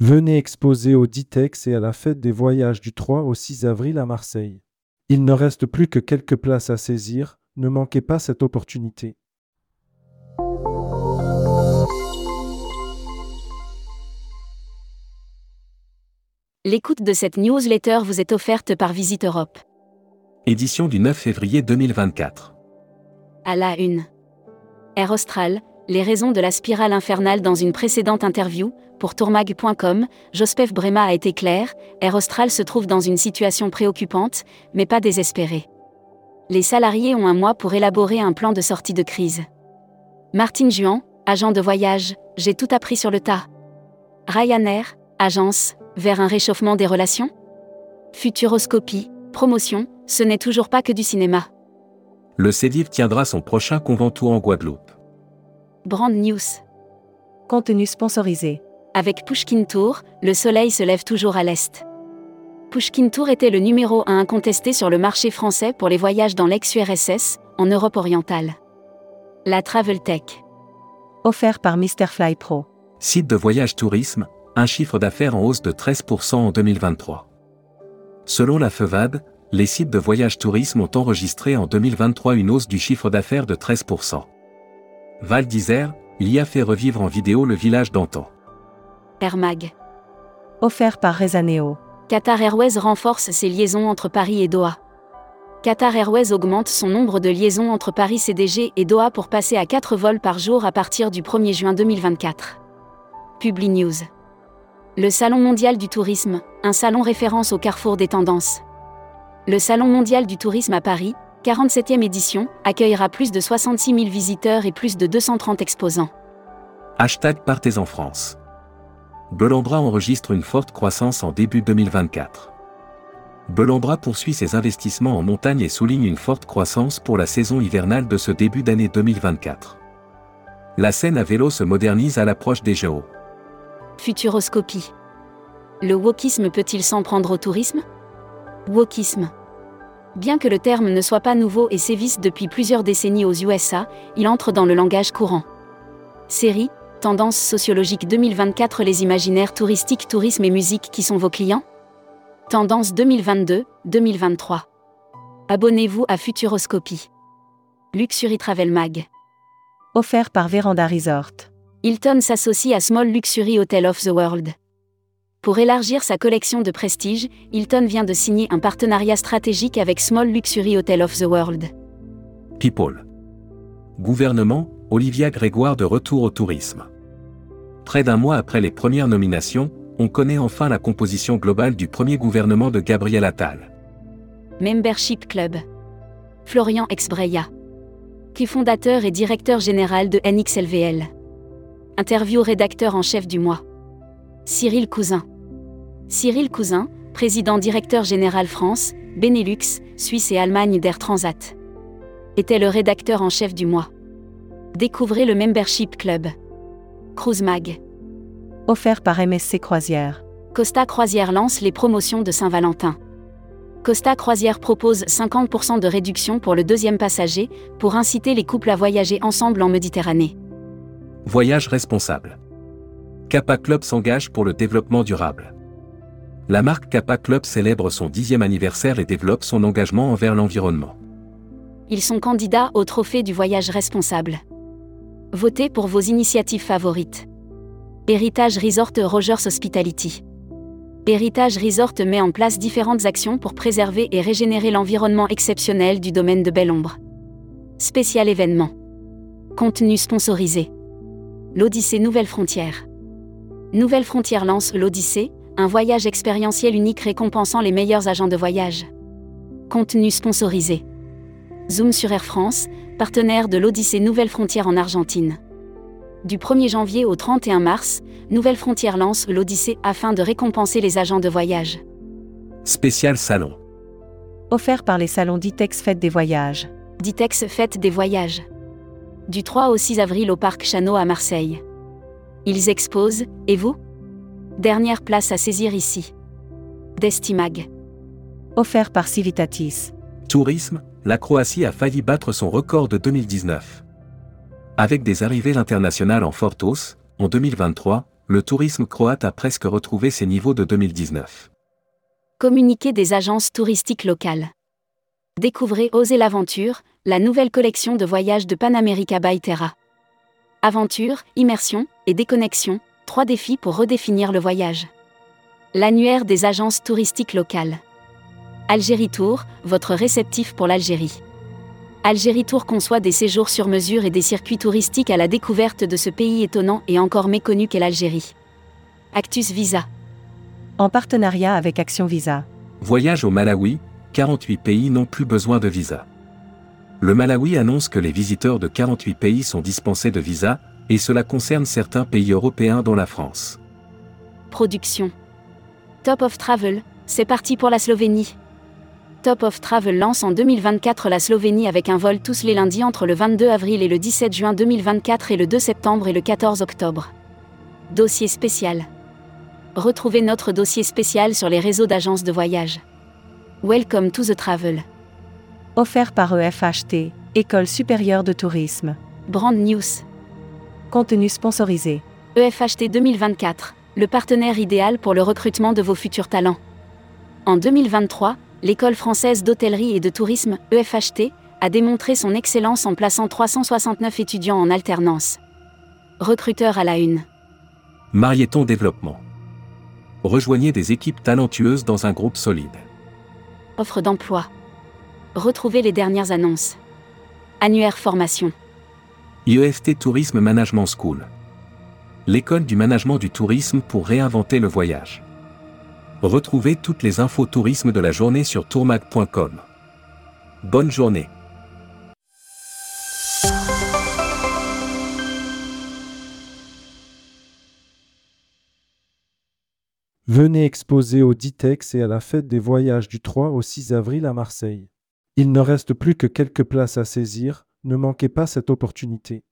Venez exposer au Ditex et à la fête des voyages du 3 au 6 avril à Marseille. Il ne reste plus que quelques places à saisir, ne manquez pas cette opportunité. L'écoute de cette newsletter vous est offerte par Visite Europe. Édition du 9 février 2024. À la une. Air Austral, les raisons de la spirale infernale dans une précédente interview, pour tourmag.com, Jospef Brema a été clair, Air Austral se trouve dans une situation préoccupante, mais pas désespérée. Les salariés ont un mois pour élaborer un plan de sortie de crise. Martine Juan, agent de voyage, j'ai tout appris sur le tas. Ryanair, agence, vers un réchauffement des relations Futuroscopie, promotion, ce n'est toujours pas que du cinéma. Le CEDIV tiendra son prochain conventour en Guadeloupe. Brand News. Contenu sponsorisé. Avec Pushkin Tour, le soleil se lève toujours à l'est. Pushkin Tour était le numéro 1 incontesté sur le marché français pour les voyages dans l'ex-URSS, en Europe orientale. La Travel Tech. Offert par Mr Fly Pro. Site de voyage tourisme, un chiffre d'affaires en hausse de 13% en 2023. Selon la FEVAD, les sites de voyage tourisme ont enregistré en 2023 une hausse du chiffre d'affaires de 13%. Val d'Isère, l'IA fait revivre en vidéo le village d'antan. Air Mag. Offert par Rezaneo. Qatar Airways renforce ses liaisons entre Paris et Doha. Qatar Airways augmente son nombre de liaisons entre Paris CDG et Doha pour passer à 4 vols par jour à partir du 1er juin 2024. Publi News. Le Salon mondial du tourisme, un salon référence au carrefour des tendances. Le Salon mondial du tourisme à Paris, 47e édition, accueillera plus de 66 000 visiteurs et plus de 230 exposants. Hashtag Partez en France. Belambra enregistre une forte croissance en début 2024. Belambra poursuit ses investissements en montagne et souligne une forte croissance pour la saison hivernale de ce début d'année 2024. La scène à vélo se modernise à l'approche des JO. Futuroscopie. Le wokisme peut-il s'en prendre au tourisme? Wokisme. Bien que le terme ne soit pas nouveau et sévisse depuis plusieurs décennies aux USA, il entre dans le langage courant. Série, Tendance sociologique 2024 Les imaginaires touristiques, tourisme et musique qui sont vos clients? Tendance 2022-2023. Abonnez-vous à Futuroscopie. Luxury Travel Mag. Offert par Veranda Resort. Hilton s'associe à Small Luxury Hotel of the World. Pour élargir sa collection de prestige, Hilton vient de signer un partenariat stratégique avec Small Luxury Hotel of the World. People. Gouvernement, Olivia Grégoire de retour au tourisme. Près d'un mois après les premières nominations, on connaît enfin la composition globale du premier gouvernement de Gabriel Attal. Membership Club. Florian Exbreya. Qui fondateur et directeur général de NXLVL. Interview rédacteur en chef du mois. Cyril Cousin. Cyril Cousin, président directeur général France, Benelux, Suisse et Allemagne d'Air Transat. Était le rédacteur en chef du mois. Découvrez le Membership Club. Cruise Mag. Offert par MSC Croisière. Costa Croisière lance les promotions de Saint-Valentin. Costa Croisière propose 50% de réduction pour le deuxième passager, pour inciter les couples à voyager ensemble en Méditerranée. Voyage responsable. Kappa Club s'engage pour le développement durable. La marque Kappa Club célèbre son dixième anniversaire et développe son engagement envers l'environnement. Ils sont candidats au trophée du voyage responsable. Votez pour vos initiatives favorites. Héritage Resort Rogers Hospitality. Héritage Resort met en place différentes actions pour préserver et régénérer l'environnement exceptionnel du domaine de Belle-Ombre. Spécial événement. Contenu sponsorisé. L'Odyssée Nouvelle Frontière. Nouvelle Frontière lance l'Odyssée, un voyage expérientiel unique récompensant les meilleurs agents de voyage. Contenu sponsorisé. Zoom sur Air France, partenaire de l'Odyssée Nouvelle Frontière en Argentine. Du 1er janvier au 31 mars, Nouvelle Frontière lance l'Odyssée afin de récompenser les agents de voyage. Spécial salon. Offert par les salons Ditex Fête des Voyages. Ditex Fête des Voyages. Du 3 au 6 avril au Parc Chano à Marseille. Ils exposent, et vous? Dernière place à saisir ici. Destimag. Offert par Civitatis. Tourisme, la Croatie a failli battre son record de 2019. Avec des arrivées internationales en forte hausse, en 2023, le tourisme croate a presque retrouvé ses niveaux de 2019. Communiqué des agences touristiques locales. Découvrez Oser l'aventure, la nouvelle collection de voyages de Panamerica by Terra. Aventure, immersion et déconnexion, trois défis pour redéfinir le voyage. L'annuaire des agences touristiques locales. Algérie Tour, votre réceptif pour l'Algérie. Algérie Tour conçoit des séjours sur mesure et des circuits touristiques à la découverte de ce pays étonnant et encore méconnu qu'est l'Algérie. Actus Visa. En partenariat avec Action Visa. Voyage au Malawi, 48 pays n'ont plus besoin de visa. Le Malawi annonce que les visiteurs de 48 pays sont dispensés de visa, et cela concerne certains pays européens dont la France. Production. Top of Travel, c'est parti pour la Slovénie. Top of Travel lance en 2024 la Slovénie avec un vol tous les lundis entre le 22 avril et le 17 juin 2024 et le 2 septembre et le 14 octobre. Dossier spécial. Retrouvez notre dossier spécial sur les réseaux d'agences de voyage. Welcome to the Travel. Offert par EFHT, École supérieure de tourisme. Brand News. Contenu sponsorisé. EFHT 2024, le partenaire idéal pour le recrutement de vos futurs talents. En 2023, l'École française d'hôtellerie et de tourisme, EFHT, a démontré son excellence en plaçant 369 étudiants en alternance. Recruteur à la une. Marieton Développement. Rejoignez des équipes talentueuses dans un groupe solide. Offre d'emploi. Retrouvez les dernières annonces. Annuaire formation. IEFT Tourisme Management School. L'école du management du tourisme pour réinventer le voyage. Retrouvez toutes les infos tourisme de la journée sur tourmag.com. Bonne journée. Venez exposer au Ditex et à la fête des voyages du 3 au 6 avril à Marseille. Il ne reste plus que quelques places à saisir, ne manquez pas cette opportunité.